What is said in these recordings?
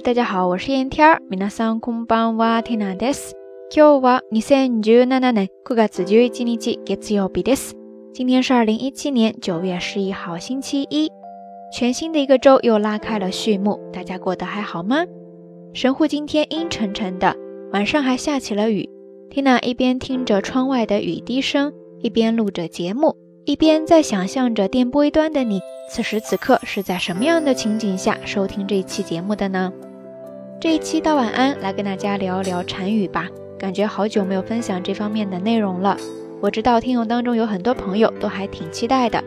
大家好，我是燕 n t r 皆さんこんばんは。テナです。今日は2017年9月11日月曜日です。今天是二零一七年九月十一号星期一，全新的一个周又拉开了序幕。大家过得还好吗？神户今天阴沉沉的，晚上还下起了雨。缇娜一边听着窗外的雨滴声，一边录着节目，一边在想象着电波一端的你，此时此刻是在什么样的情景下收听这一期节目的呢？这一期到晚安来跟大家聊聊禅语吧，感觉好久没有分享这方面的内容了。我知道听友当中有很多朋友都还挺期待的，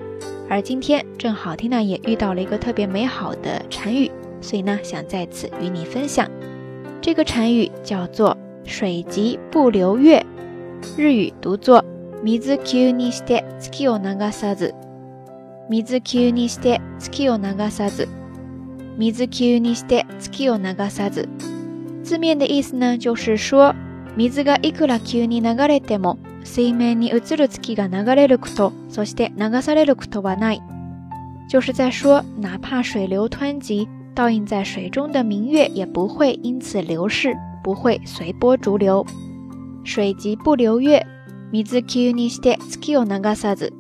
而今天正好听娜也遇到了一个特别美好的禅语，所以呢想再次与你分享。这个禅语叫做“水急不流月”，日语读作“水急にして月を流さず”。水急にして月を流さず。字面的意思呢，就是说，水がいくら急に流れても、水面に映る月が流れること、そして流されることはない。就是在说，哪怕水流湍急，倒映在水中的明月也不会因此流逝，不会随波逐流。水急不流月，水急にして月を流さず。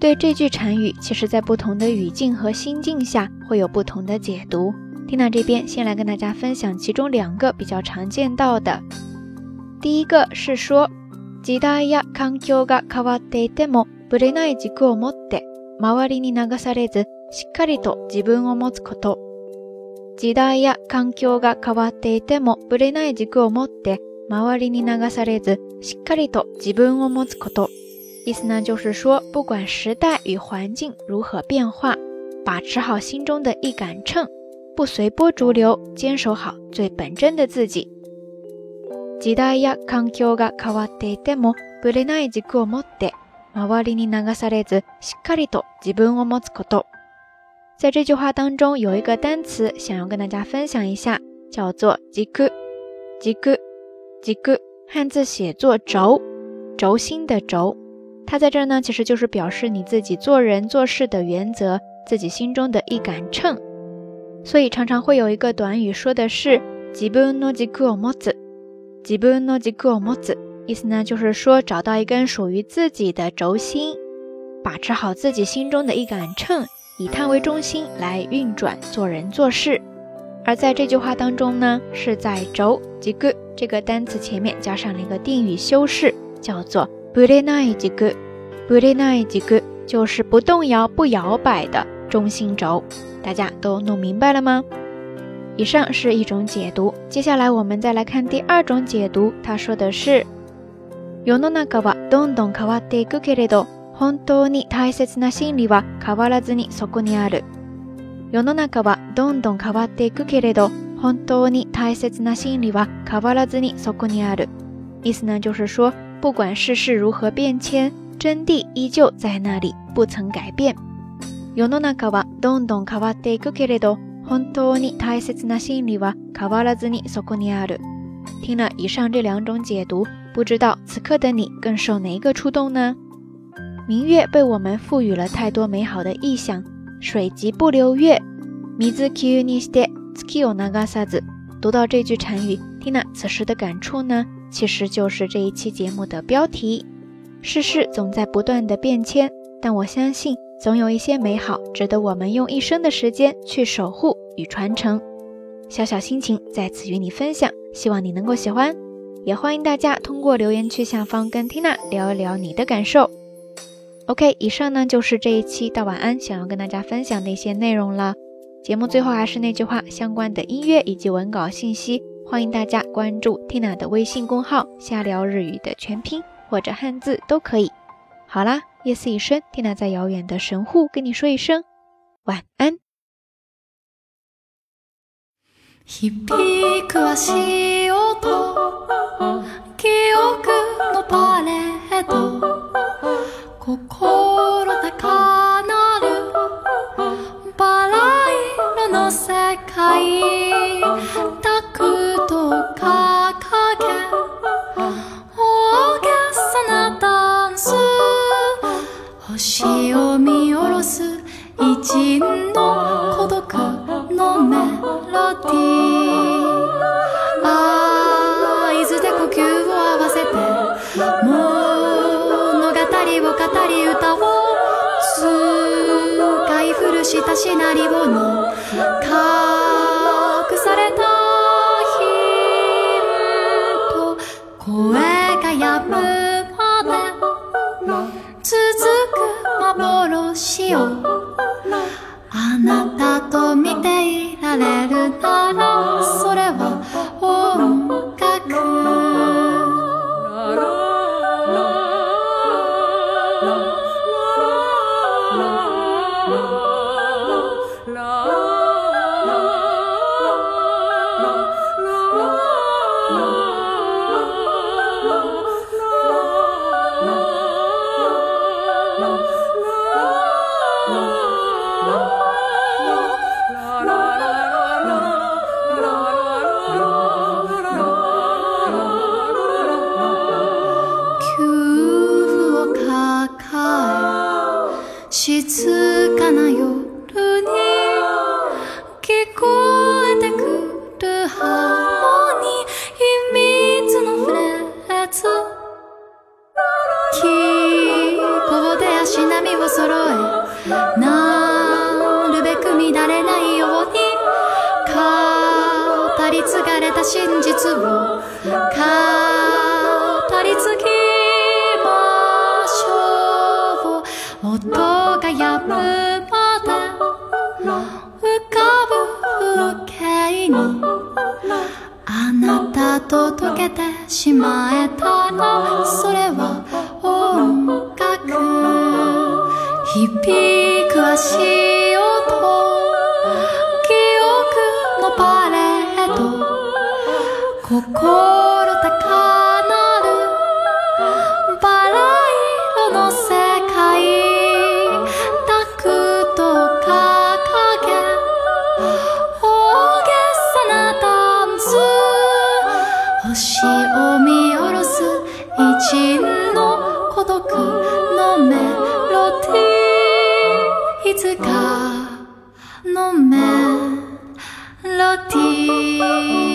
对这句禅语，其实在不同的语境和心境下，会有不同的解读。丁娜这边先来跟大家分享其中两个比较常见到的。第一个是说，時代や環境が変わっていても、ぶれない軸を持って、周りに流されず、しっかりと自分を持つこと。時代や環境が変わっていても、ぶれない軸を持って、周りに流されず、しっかりと自分を持つこと。意思呢，就是说，不管时代与环境如何变化，把持好心中的一杆秤，不随波逐流，坚守好最本真的自己。時代や環境が変わっていてもぶれない軸を持って周りに流されてしかりと自分を守ること。在这句话当中，有一个单词想要跟大家分享一下，叫做“軸”。軸，軸，汉字写作“轴”，轴心的“轴”。他在这儿呢，其实就是表示你自己做人做事的原则，自己心中的一杆秤。所以常常会有一个短语说的是“自分の軸を模子”，“自分の軸を模子”，意思呢就是说找到一根属于自己的轴心，把持好自己心中的一杆秤，以它为中心来运转做人做事。而在这句话当中呢，是在“轴”这个单词前面加上了一个定语修饰，叫做。不列那一几个，不列那一几个，就是不动摇、不摇摆的中心轴。大家都弄明白了吗？以上是一种解读，接下来我们再来看第二种解读。他说的是：世の中はどんどん変わっていくけれど、本当に大切な真理は変わらずにそこにある。世の中はどんどん変わっていくけれど、本当に大切な真理は変わらずにそこにある。意思呢？就是说。不管世事如何变迁，真谛依旧在那里，不曾改变。听了以上这两种解读，不知道此刻的你更受哪一个触动呢？明月被我们赋予了太多美好的意象，水急不流月。读到这句禅语，听了此时的感触呢？其实就是这一期节目的标题。世事总在不断的变迁，但我相信总有一些美好值得我们用一生的时间去守护与传承。小小心情在此与你分享，希望你能够喜欢，也欢迎大家通过留言区下方跟缇娜聊一聊你的感受。OK，以上呢就是这一期到晚安想要跟大家分享的一些内容了。节目最后还是那句话，相关的音乐以及文稿信息。欢迎大家关注缇娜的微信公号，瞎聊日语的全拼或者汉字都可以。好啦，夜色已深，缇娜在遥远的神户跟你说一声晚安。私なりをのた真実を語り継ぎましょう音が止むまで浮かぶ風景にあなたと溶けてしまえたら诺曼底。